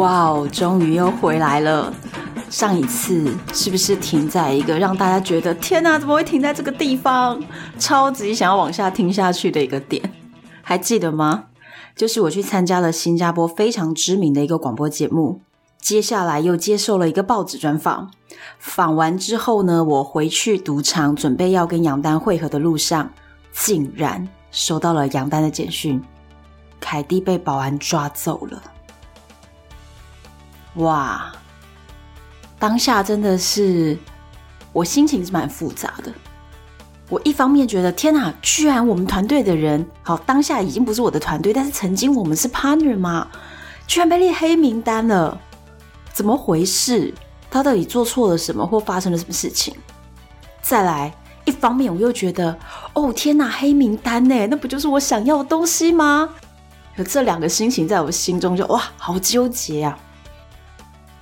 哇哦，终于又回来了！上一次是不是停在一个让大家觉得天哪，怎么会停在这个地方？超级想要往下听下去的一个点，还记得吗？就是我去参加了新加坡非常知名的一个广播节目，接下来又接受了一个报纸专访。访完之后呢，我回去赌场准备要跟杨丹会合的路上，竟然收到了杨丹的简讯：凯蒂被保安抓走了。哇，当下真的是我心情是蛮复杂的。我一方面觉得天哪，居然我们团队的人，好，当下已经不是我的团队，但是曾经我们是 partner 吗？居然被列黑名单了，怎么回事？他到底做错了什么，或发生了什么事情？再来，一方面我又觉得，哦天哪，黑名单呢？那不就是我想要的东西吗？有这两个心情在我心中就哇，好纠结啊！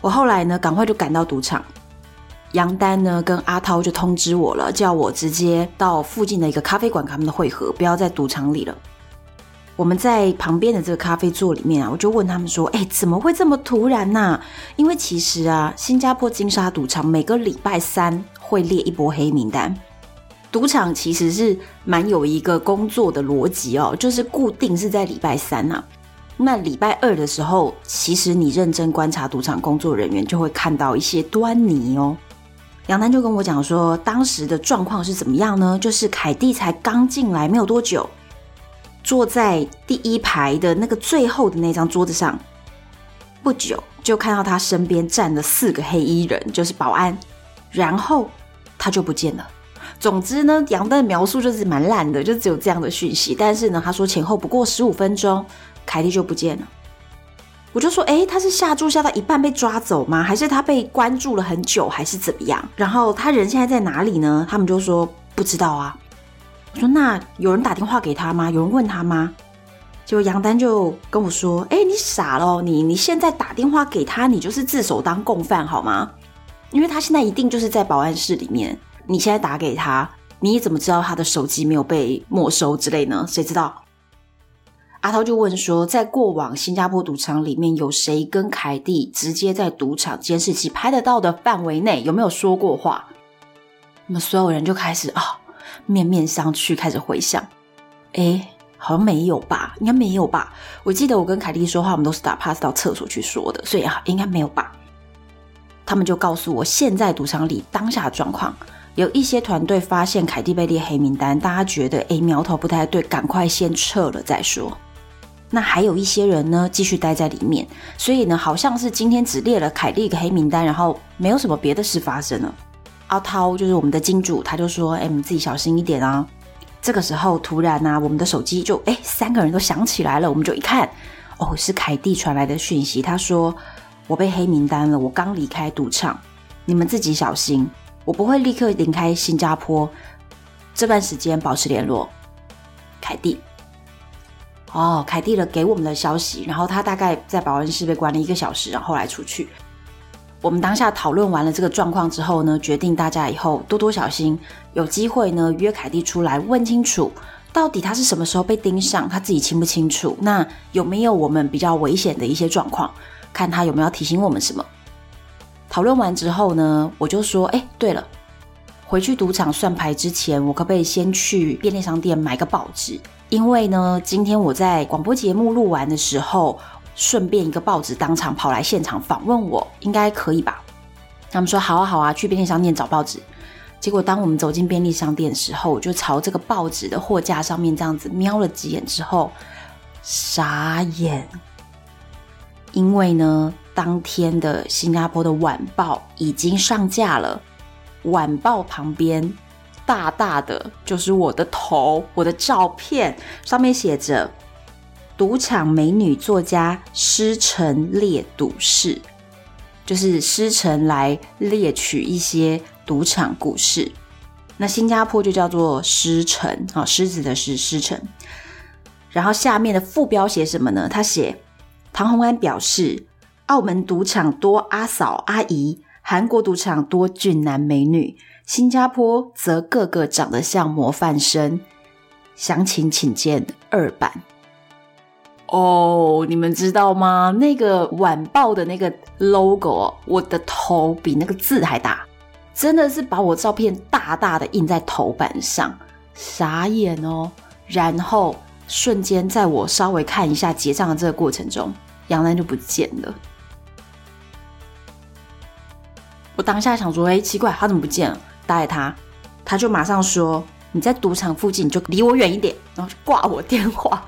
我后来呢，赶快就赶到赌场。杨丹呢，跟阿涛就通知我了，叫我直接到附近的一个咖啡馆跟他们的会合，不要在赌场里了。我们在旁边的这个咖啡座里面啊，我就问他们说：“哎，怎么会这么突然呢？”因为其实啊，新加坡金沙赌场每个礼拜三会列一波黑名单。赌场其实是蛮有一个工作的逻辑哦，就是固定是在礼拜三啊。那礼拜二的时候，其实你认真观察赌场工作人员，就会看到一些端倪哦。杨丹就跟我讲说，当时的状况是怎么样呢？就是凯蒂才刚进来没有多久，坐在第一排的那个最后的那张桌子上，不久就看到他身边站了四个黑衣人，就是保安，然后他就不见了。总之呢，杨丹的描述就是蛮烂的，就只有这样的讯息。但是呢，他说前后不过十五分钟。凯蒂就不见了，我就说，诶，他是下注下到一半被抓走吗？还是他被关注了很久，还是怎么样？然后他人现在在哪里呢？他们就说不知道啊。我说那有人打电话给他吗？有人问他吗？结果杨丹就跟我说，诶，你傻了，你你现在打电话给他，你就是自首当共犯好吗？因为他现在一定就是在保安室里面，你现在打给他，你怎么知道他的手机没有被没收之类呢？谁知道？阿涛就问说，在过往新加坡赌场里面，有谁跟凯蒂直接在赌场监视器拍得到的范围内有没有说过话？那么所有人就开始啊、面面相觑，开始回想。诶，好像没有吧？应该没有吧？我记得我跟凯蒂说话，我们都是打 pass 到厕所去说的，所以啊，应该没有吧？他们就告诉我，现在赌场里当下的状况，有一些团队发现凯蒂被列黑名单，大家觉得诶，苗头不太对，赶快先撤了再说。那还有一些人呢，继续待在里面，所以呢，好像是今天只列了凯蒂一个黑名单，然后没有什么别的事发生了。阿涛就是我们的金主，他就说：“哎，你自己小心一点啊。”这个时候，突然呢、我们的手机就哎，三个人都响起来了。我们就一看，哦，是凯蒂传来的讯息，他说：“我被黑名单了，我刚离开赌场，你们自己小心，我不会立刻离开新加坡，这段时间保持联络。”凯蒂。哦，凯蒂了给我们的消息，然后他大概在保安室被关了一个小时，然后来出去。我们当下讨论完了这个状况之后呢，决定大家以后多多小心，有机会呢约凯蒂出来问清楚，到底他是什么时候被盯上，他自己清不清楚？那有没有我们比较危险的一些状况？看他有没有提醒我们什么？讨论完之后呢，我就说，哎，对了，回去赌场算牌之前，我可不可以先去便利商店买个报纸？因为呢，今天我在广播节目录完的时候，顺便一个报纸当场跑来现场访问我，应该可以吧？他们说好啊好啊，去便利商店找报纸。结果当我们走进便利商店的时候，我就朝这个报纸的货架上面这样子瞄了几眼之后，傻眼。因为呢，当天的新加坡的晚报已经上架了。晚报旁边大大的就是我的头，我的照片，上面写着“赌场美女作家师承列赌事”，就是师承来猎取一些赌场故事。那新加坡就叫做狮城啊，狮子的狮，狮城。然后下面的副标写什么呢？他写唐宏安表示，澳门赌场多阿嫂阿姨，韩国赌场多俊男美女，新加坡则个个长得像模范生。详情请见二版。哦，你们知道吗？那个晚报的那个 logo，我的头比那个字还大。真的是把我照片大大的印在头版上，傻眼哦！然后瞬间在我稍微看一下结账的这个过程中，杨丹就不见了。我当下想说：“哎，奇怪，他怎么不见了？”打给他，他就马上说：“你在赌场附近，你就离我远一点。”然后就挂我电话。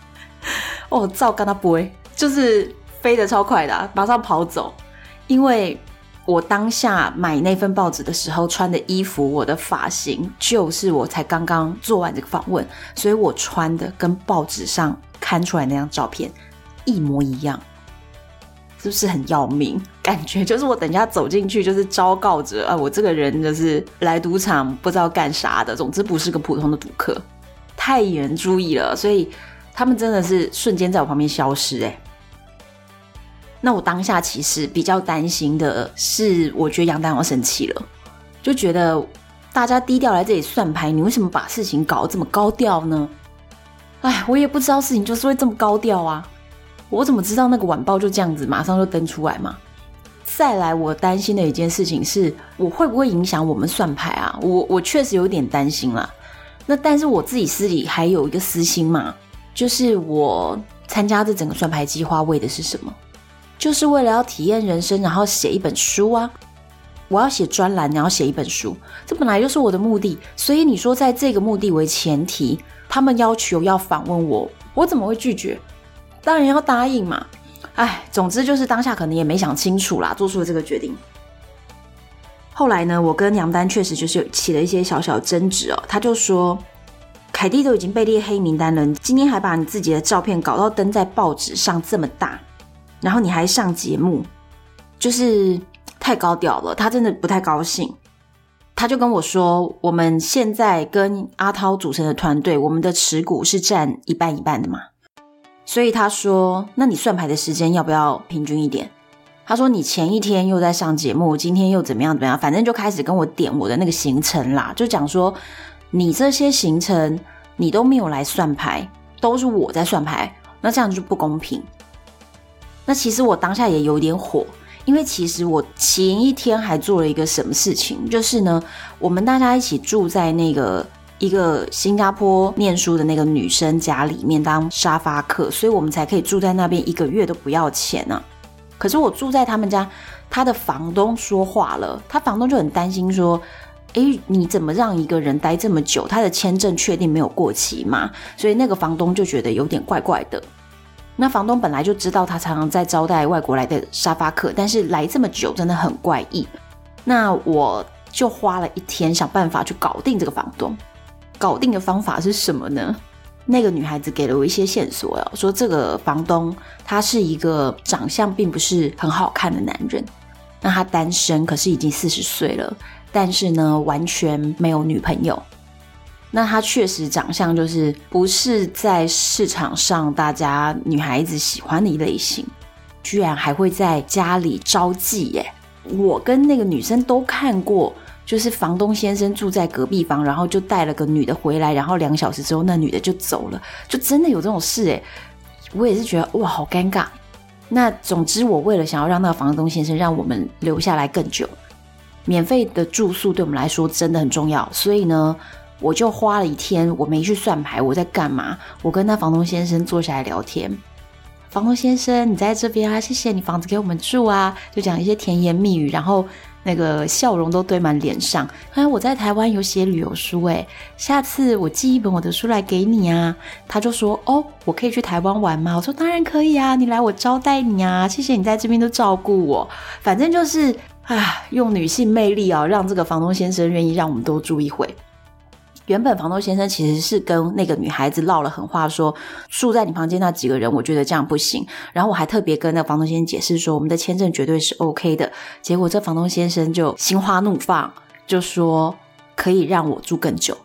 哦，照跟他不会，就是飞得超快的，马上跑走，因为。我当下买那份报纸的时候穿的衣服，我的发型就是我才刚刚做完这个访问，所以我穿的跟报纸上看出来那张照片一模一样，是不是很要命？感觉就是我等一下走进去就是昭告着啊，我这个人就是来赌场不知道干啥的，总之不是个普通的赌客，太引人注意了，所以他们真的是瞬间在我旁边消失哎、那我当下其实比较担心的是，我觉得杨丹要生气了，就觉得大家低调来这里算牌，你为什么把事情搞得这么高调呢？哎，我也不知道事情就是会这么高调啊，我怎么知道那个晚报就这样子马上就登出来嘛？再来，我担心的一件事情是我会不会影响我们算牌啊？我我确实有点担心啦。那但是我自己私里还有一个私心嘛，就是我参加这整个算牌计划为的是什么？就是为了要体验人生，然后写一本书啊！我要写专栏，然后写一本书，这本来就是我的目的。所以你说，在这个目的为前提，他们要求要访问我，我怎么会拒绝？当然要答应嘛！哎，总之就是当下可能也没想清楚啦，做出了这个决定。后来呢，我跟杨丹确实就是起了一些小小争执哦。他就说：“凯蒂都已经被列黑名单了，今天还把你自己的照片搞到登在报纸上这么大。”然后你还上节目，就是太高调了。他真的不太高兴，他就跟我说：“我们现在跟阿涛组成的团队，我们的持股是占一半一半的嘛。”所以他说：“那你算牌的时间要不要平均一点？”他说：“你前一天又在上节目，今天又怎么样怎么样，反正就开始跟我点我的那个行程啦，就讲说你这些行程你都没有来算牌，都是我在算牌，那这样就不公平。”那其实我当下也有点火，因为其实我前一天还做了一个什么事情，就是呢，我们大家一起住在那个一个新加坡念书的那个女生家里面当沙发客，所以我们才可以住在那边一个月都不要钱呢、啊。可是我住在他们家，他的房东说话了，他房东就很担心说：“诶，你怎么让一个人待这么久？他的签证确定没有过期吗？”所以那个房东就觉得有点怪怪的。那房东本来就知道他常常在招待外国来的沙发客，但是来这么久真的很怪异。那我就花了一天想办法去搞定这个房东。搞定的方法是什么呢？那个女孩子给了我一些线索哦，说这个房东他是一个长相并不是很好看的男人。那他单身，可是已经四十岁了，但是呢完全没有女朋友。那他确实长相就是不是在市场上大家女孩子喜欢的一类型，居然还会在家里招妓耶！我跟那个女生都看过，就是房东先生住在隔壁房，然后就带了个女的回来，然后两小时之后那女的就走了，就真的有这种事哎！我也是觉得哇，好尴尬。那总之，我为了想要让那个房东先生让我们留下来更久，免费的住宿对我们来说真的很重要，所以呢。我就花了一天，我没去算牌，我在干嘛？我跟那房东先生坐下来聊天。房东先生，你在这边啊？谢谢你房子给我们住啊，就讲一些甜言蜜语。然后那个笑容都堆满脸上。哎，我在台湾有写旅游书，哎，下次我寄一本我的书来给你啊。他就说，哦，我可以去台湾玩吗？我说当然可以啊，你来我招待你啊，谢谢你在这边都照顾我。反正就是，啊，用女性魅力啊，让这个房东先生愿意让我们多住一回。原本房东先生其实是跟那个女孩子唠了狠话，说住在你房间那几个人，我觉得这样不行。然后我还特别跟那房东先生解释说，我们的签证绝对是 OK 的。结果这房东先生就心花怒放，就说可以让我住更久。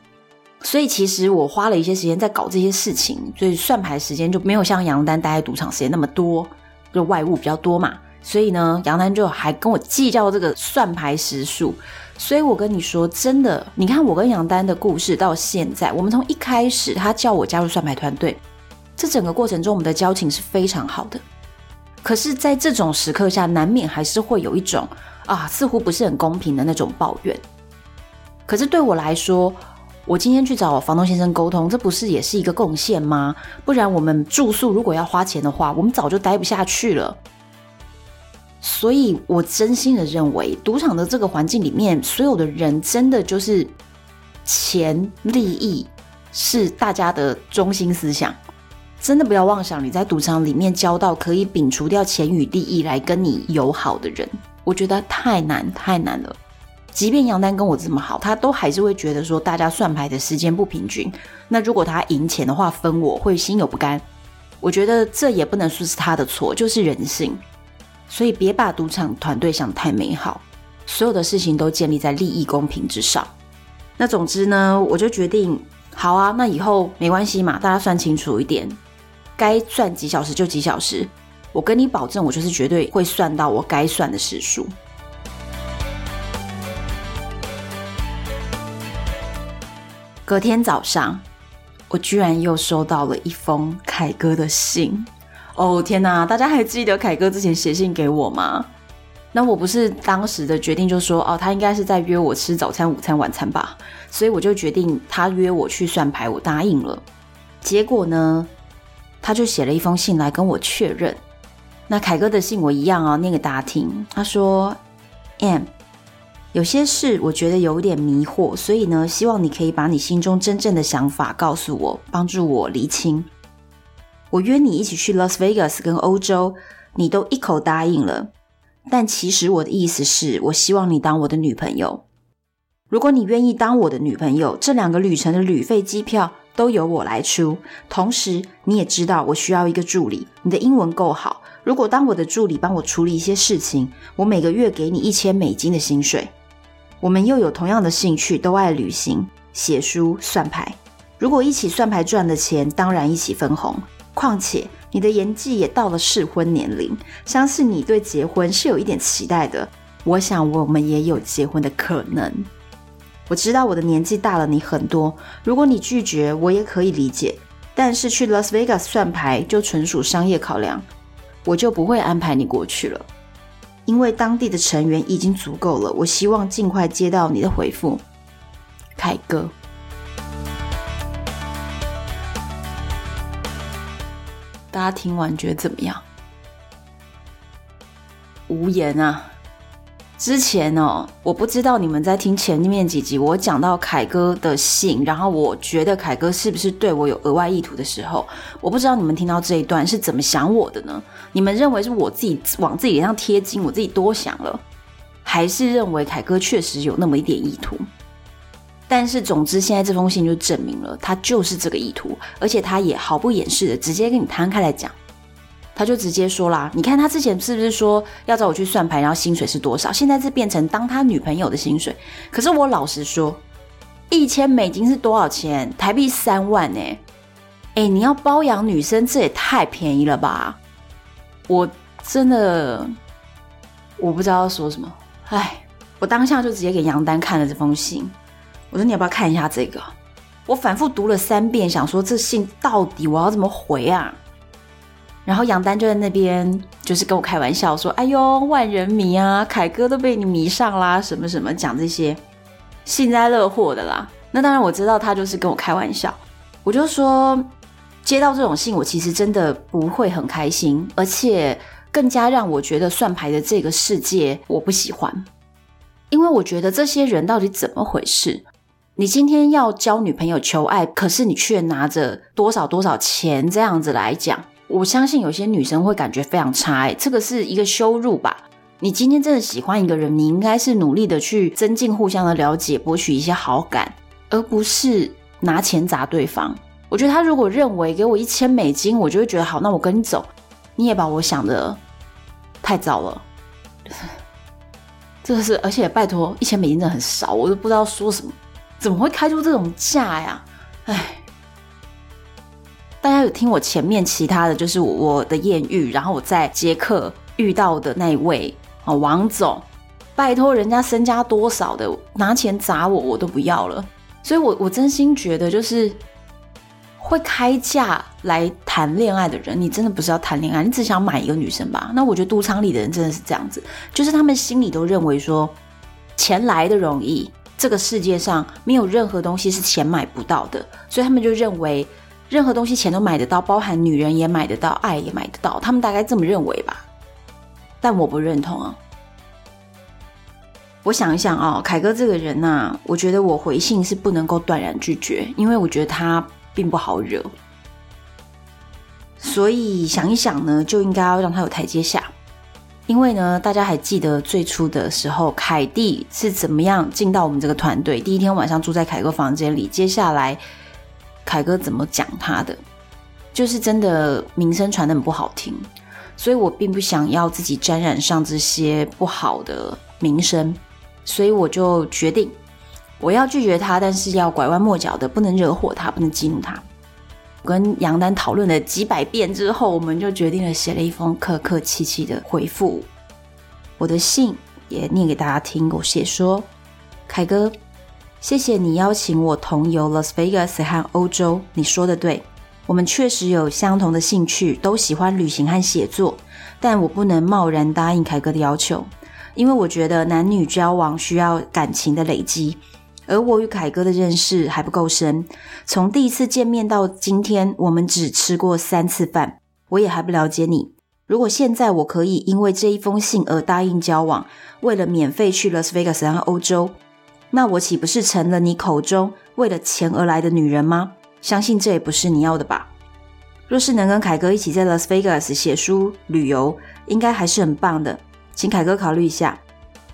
所以其实我花了一些时间在搞这些事情，所以算牌时间就没有像杨丹待在赌场时间那么多，就外务比较多嘛。所以呢，杨丹就还跟我计较这个算牌时数。所以我跟你说，真的，你看我跟杨丹的故事到现在，我们从一开始他叫我加入算牌团队，这整个过程中我们的交情是非常好的。可是，在这种时刻下，难免还是会有一种啊，似乎不是很公平的那种抱怨。可是对我来说，我今天去找房东先生沟通，这不是也是一个贡献吗？不然我们住宿如果要花钱的话，我们早就待不下去了。所以，我真心的认为，赌场的这个环境里面，所有的人真的就是钱、利益是大家的中心思想。真的不要妄想你在赌场里面交到可以摒除掉钱与利益来跟你友好的人，我觉得太难太难了。即便杨丹跟我这么好，他都还是会觉得说大家算牌的时间不平均。那如果他赢钱的话，分我会心有不甘。我觉得这也不能说是他的错，就是人性。所以别把赌场团队想太美好，所有的事情都建立在利益公平之上。那总之呢，我就决定，好啊，那以后没关系嘛，大家算清楚一点，该算几小时就几小时。我跟你保证，我就是绝对会算到我该算的时数。隔天早上，我居然又收到了一封凯哥的信。哦天哪！大家还记得凯哥之前写信给我吗？那我不是当时的决定就说哦，他应该是在约我吃早餐、午餐、晚餐吧，所以我就决定他约我去算牌，我答应了。结果呢，他就写了一封信来跟我确认。那凯哥的信我一样啊，念给大家听。他说：“M，有些事我觉得有点迷惑，所以呢，希望你可以把你心中真正的想法告诉我，帮助我厘清。”我约你一起去 Las Vegas 跟欧洲，你都一口答应了。但其实我的意思是，我希望你当我的女朋友。如果你愿意当我的女朋友，这两个旅程的旅费、机票都由我来出。同时，你也知道我需要一个助理。你的英文够好，如果当我的助理帮我处理一些事情，我每个月给你一千美金的薪水。我们又有同样的兴趣，都爱旅行、写书、算牌。如果一起算牌赚的钱，当然一起分红。况且你的年纪也到了适婚年龄，相信你对结婚是有一点期待的。我想我们也有结婚的可能。我知道我的年纪大了你很多，如果你拒绝，我也可以理解。但是去 Las Vegas 算牌就纯属商业考量，我就不会安排你过去了，因为当地的成员已经足够了。我希望尽快接到你的回复，凯哥。大家听完觉得怎么样？无言啊！之前哦，我不知道你们在听前面几集，我讲到凯哥的信，然后我觉得凯哥是不是对我有额外意图的时候，我不知道你们听到这一段是怎么想我的呢？你们认为是我自己往自己脸上贴金，我自己多想了，还是认为凯哥确实有那么一点意图？但是，总之，现在这封信就证明了他就是这个意图，而且他也毫不掩饰的直接跟你摊开来讲，他就直接说啦：“你看他之前是不是说要找我去算牌，然后薪水是多少？现在是变成当他女朋友的薪水。可是我老实说，一千美金是多少钱？台币三万呢？哎，你要包养女生，这也太便宜了吧！我真的我不知道要说什么。哎，我当下就直接给杨丹看了这封信。”我说你要不要看一下这个？我反复读了三遍，想说这信到底我要怎么回啊？然后杨丹就在那边就是跟我开玩笑说：“哎呦，万人迷啊，凯哥都被你迷上啦，什么什么讲这些幸灾乐祸的啦。”那当然我知道他就是跟我开玩笑。我就说接到这种信，我其实真的不会很开心，而且更加让我觉得算牌的这个世界我不喜欢。因为我觉得这些人到底怎么回事？你今天要交女朋友求爱，可是你却拿着多少多少钱这样子来讲，我相信有些女生会感觉非常差欸，这个是一个羞辱吧？你今天真的喜欢一个人，你应该是努力的去增进互相的了解，博取一些好感，而不是拿钱砸对方。我觉得他如果认为给我一千美金，我就会觉得好，那我跟你走。你也把我想的太糟了。这个是，而且拜托，一千美金真的很少，我都不知道说什么。怎么会开出这种价呀？哎，大家有听我前面其他的就是我的艳遇，然后我在捷克遇到的那一位啊，王总，拜托人家身家多少的，拿钱砸我，我都不要了。所以我我真心觉得就是。会开价来谈恋爱的人，你真的不是要谈恋爱，你只想买一个女生吧？那我觉得赌场里的人真的是这样子，就是他们心里都认为说，钱来的容易，这个世界上没有任何东西是钱买不到的，所以他们就认为任何东西钱都买得到，包含女人也买得到，爱也买得到，他们大概这么认为吧。但我不认同啊。我想一想啊，凯哥这个人呐，我觉得我回信是不能够断然拒绝，因为我觉得他。并不好惹，所以想一想呢，就应该要让他有台阶下。因为呢，大家还记得最初的时候，凯蒂是怎么样进到我们这个团队？第一天晚上住在凯哥房间里，接下来凯哥怎么讲他的？就是真的名声传得很不好听，所以我并不想要自己沾染上这些不好的名声，所以我就决定。我要拒绝他，但是要拐弯抹角的，不能惹火他，不能激怒他。我跟杨丹讨论了几百遍之后，我们就决定了写了一封客客气气的回复。我的信也念给大家听。我写说：“凯哥，谢谢你邀请我同游 Las Vegas 和欧洲。你说的对，我们确实有相同的兴趣，都喜欢旅行和写作。但我不能贸然答应凯哥的要求，因为我觉得男女交往需要感情的累积。”而我与凯哥的认识还不够深，从第一次见面到今天，我们只吃过三次饭，我也还不了解你。如果现在我可以因为这一封信而答应交往，为了免费去 Las Vegas 和欧洲，那我岂不是成了你口中为了钱而来的女人吗？相信这也不是你要的吧。若是能跟凯哥一起在 Las Vegas 写书、旅游，应该还是很棒的。请凯哥考虑一下，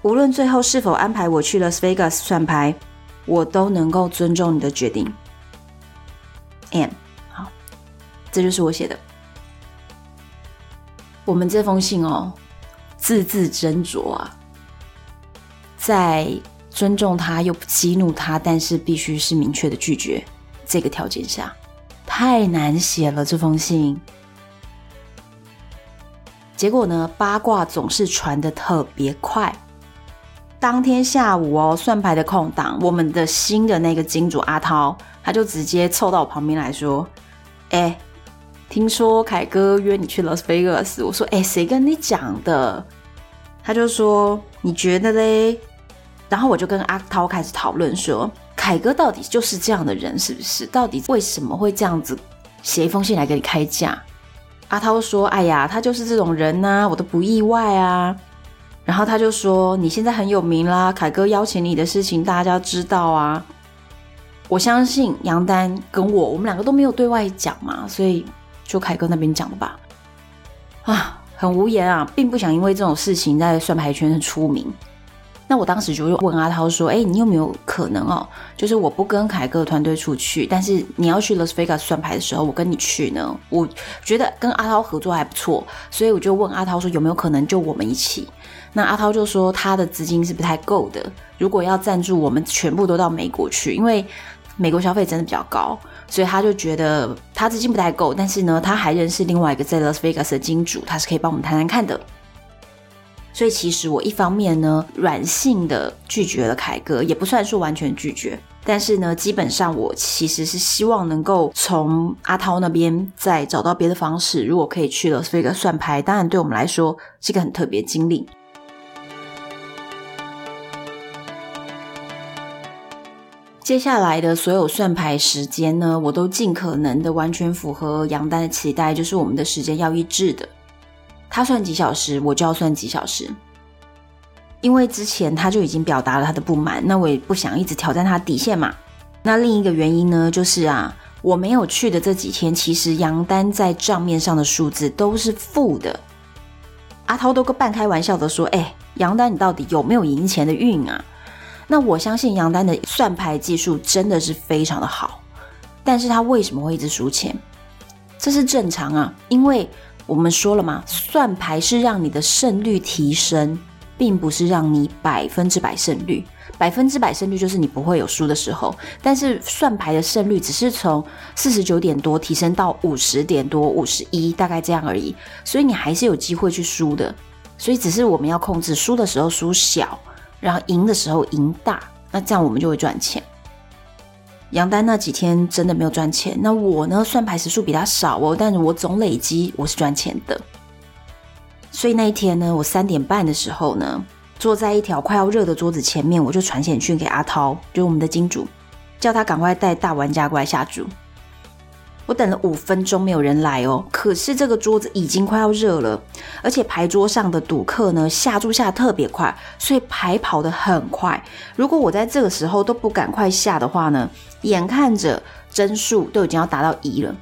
无论最后是否安排我去 Las Vegas 算牌。我都能够尊重你的决定，and 好，这就是我写的。我们这封信哦，字字斟酌啊，在尊重他又不激怒他，但是必须是明确的拒绝这个条件下，太难写了这封信。结果呢，八卦总是传的特别快。当天下午哦，算牌的空档，我们的新的那个金主阿涛，他就直接凑到我旁边来说：“哎，听说凯哥约你去 Las Vegas。”我说：“哎，谁跟你讲的？”他就说：“你觉得嘞？”然后我就跟阿涛开始讨论说：“凯哥到底就是这样的人，是不是？到底为什么会这样子写一封信来给你开价？”阿涛说：“哎呀，他就是这种人呐、啊，我都不意外啊。”然后他就说：“你现在很有名啦，凯哥邀请你的事情大家知道啊。我相信杨丹跟我，我们两个都没有对外讲嘛，所以就凯哥那边讲吧。啊，很无言啊，并不想因为这种事情在算牌圈出名。”那我当时就问阿涛说：“哎，你有没有可能哦？就是我不跟凯哥团队出去，但是你要去 Las Vegas 算牌的时候，我跟你去呢？我觉得跟阿涛合作还不错，所以我就问阿涛说有没有可能就我们一起？那阿涛就说他的资金是不太够的，如果要赞助我们全部都到美国去，因为美国消费真的比较高，所以他就觉得他资金不太够。但是呢，他还认识另外一个在 Las Vegas 的金主，他是可以帮我们谈谈看的。”所以其实我一方面呢，软性的拒绝了凯哥，也不算说完全拒绝，但是呢，基本上我其实是希望能够从阿涛那边再找到别的方式，如果可以去了这个算牌，当然对我们来说是一个很特别经历。接下来的所有算牌时间呢，我都尽可能的完全符合杨丹的期待，就是我们的时间要一致的。他算几小时，我就要算几小时。因为之前他就已经表达了他的不满，那我也不想一直挑战他底线嘛。那另一个原因呢，就是啊，我没有去的这几天，其实杨丹在账面上的数字都是负的。阿涛都个半开玩笑的说：“哎，杨丹，你到底有没有赢钱的运啊？”那我相信杨丹的算牌技术真的是非常的好，但是他为什么会一直输钱？这是正常啊，因为我们说了嘛，算牌是让你的胜率提升。并不是让你百分之百胜率，百分之百胜率就是你不会有输的时候。但是算牌的胜率只是从四十九点多提升到五十点多、五十一，大概这样而已。所以你还是有机会去输的。所以只是我们要控制输的时候输小，然后赢的时候赢大，那这样我们就会赚钱。杨丹那几天真的没有赚钱，那我呢，算牌时数比他少哦，但是我总累积我是赚钱的。所以那一天呢，我三点半的时候呢，坐在一条快要热的桌子前面，我就传简讯给阿涛，就是我们的金主，叫他赶快带大玩家过来下注。我等了五分钟没有人来哦，可是这个桌子已经快要热了，而且牌桌上的赌客呢下注下得特别快，所以牌跑得很快。如果我在这个时候都不赶快下的话呢，眼看着帧数都已经要达到一了，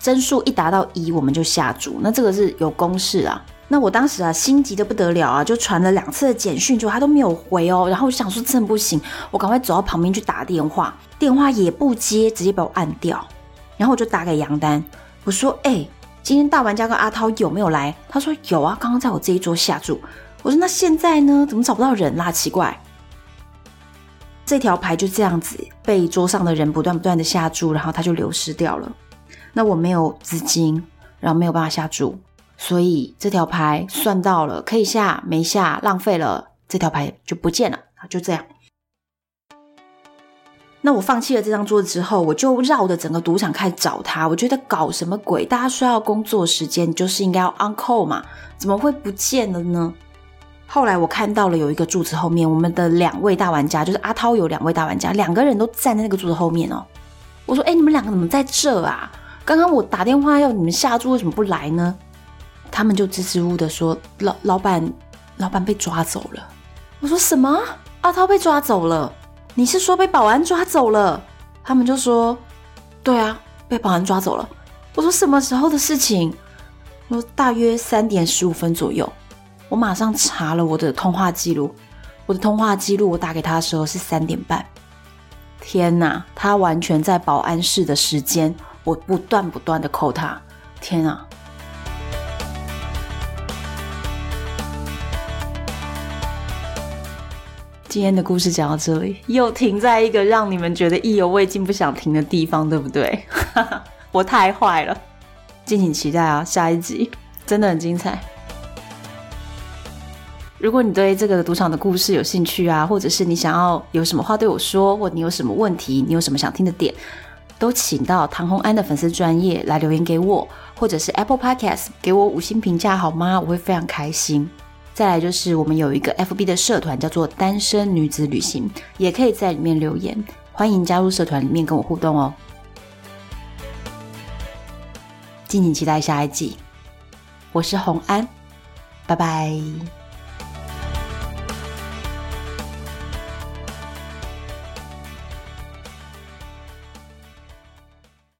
帧数一达到一，我们就下注。那这个是有公式啊。那我当时啊，心急得不得了啊，就传了两次的简讯，就他都没有回哦。然后我想说，真不行，我赶快走到旁边去打电话，电话也不接，直接把我按掉。然后我就打给杨丹，我说：“哎、今天大玩家跟阿涛有没有来？”他说：“有啊，刚刚在我这一桌下注。”我说：“那现在呢？怎么找不到人啦？奇怪。”这条牌就这样子被桌上的人不断不断的下注，然后他就流失掉了。那我没有资金，然后没有办法下注。所以这条牌算到了，可以下没下，浪费了，这条牌就不见了。就这样。那我放弃了这张桌子之后，我就绕着整个赌场开始找他。我觉得搞什么鬼？大家说要工作时间，就是应该要 on call 嘛，怎么会不见了呢？后来我看到了有一个柱子后面，我们的两位大玩家，就是阿涛有两位大玩家，两个人都站在那个柱子后面哦。我说：“哎，你们两个怎么在这啊？刚刚我打电话要你们下注，为什么不来呢？”他们就支支吾吾的说：“老老板，老板被抓走了。”我说：“什么？阿涛被抓走了？你是说被保安抓走了？”他们就说：“对啊，被保安抓走了。”我说：“什么时候的事情？”我说：“大约三点十五分左右。”我马上查了我的通话记录，我的通话记录，我打给他的时候是三点半。天哪，他完全在保安室的时间，我不断不断的扣他。天哪！今天的故事讲到这里，又停在一个让你们觉得意犹未尽、不想停的地方，对不对？我太坏了，敬请期待啊！下一集真的很精彩。如果你对这个赌场的故事有兴趣啊，或者是你想要有什么话对我说，或你有什么问题，你有什么想听的点，都请到唐红安的粉丝专业来留言给我，或者是 Apple Podcast 给我五星评价好吗？我会非常开心。再来就是我们有一个 FB 的社团，叫做“单身女子旅行”，也可以在里面留言，欢迎加入社团里面跟我互动哦。敬请期待下一季，我是红安，拜拜。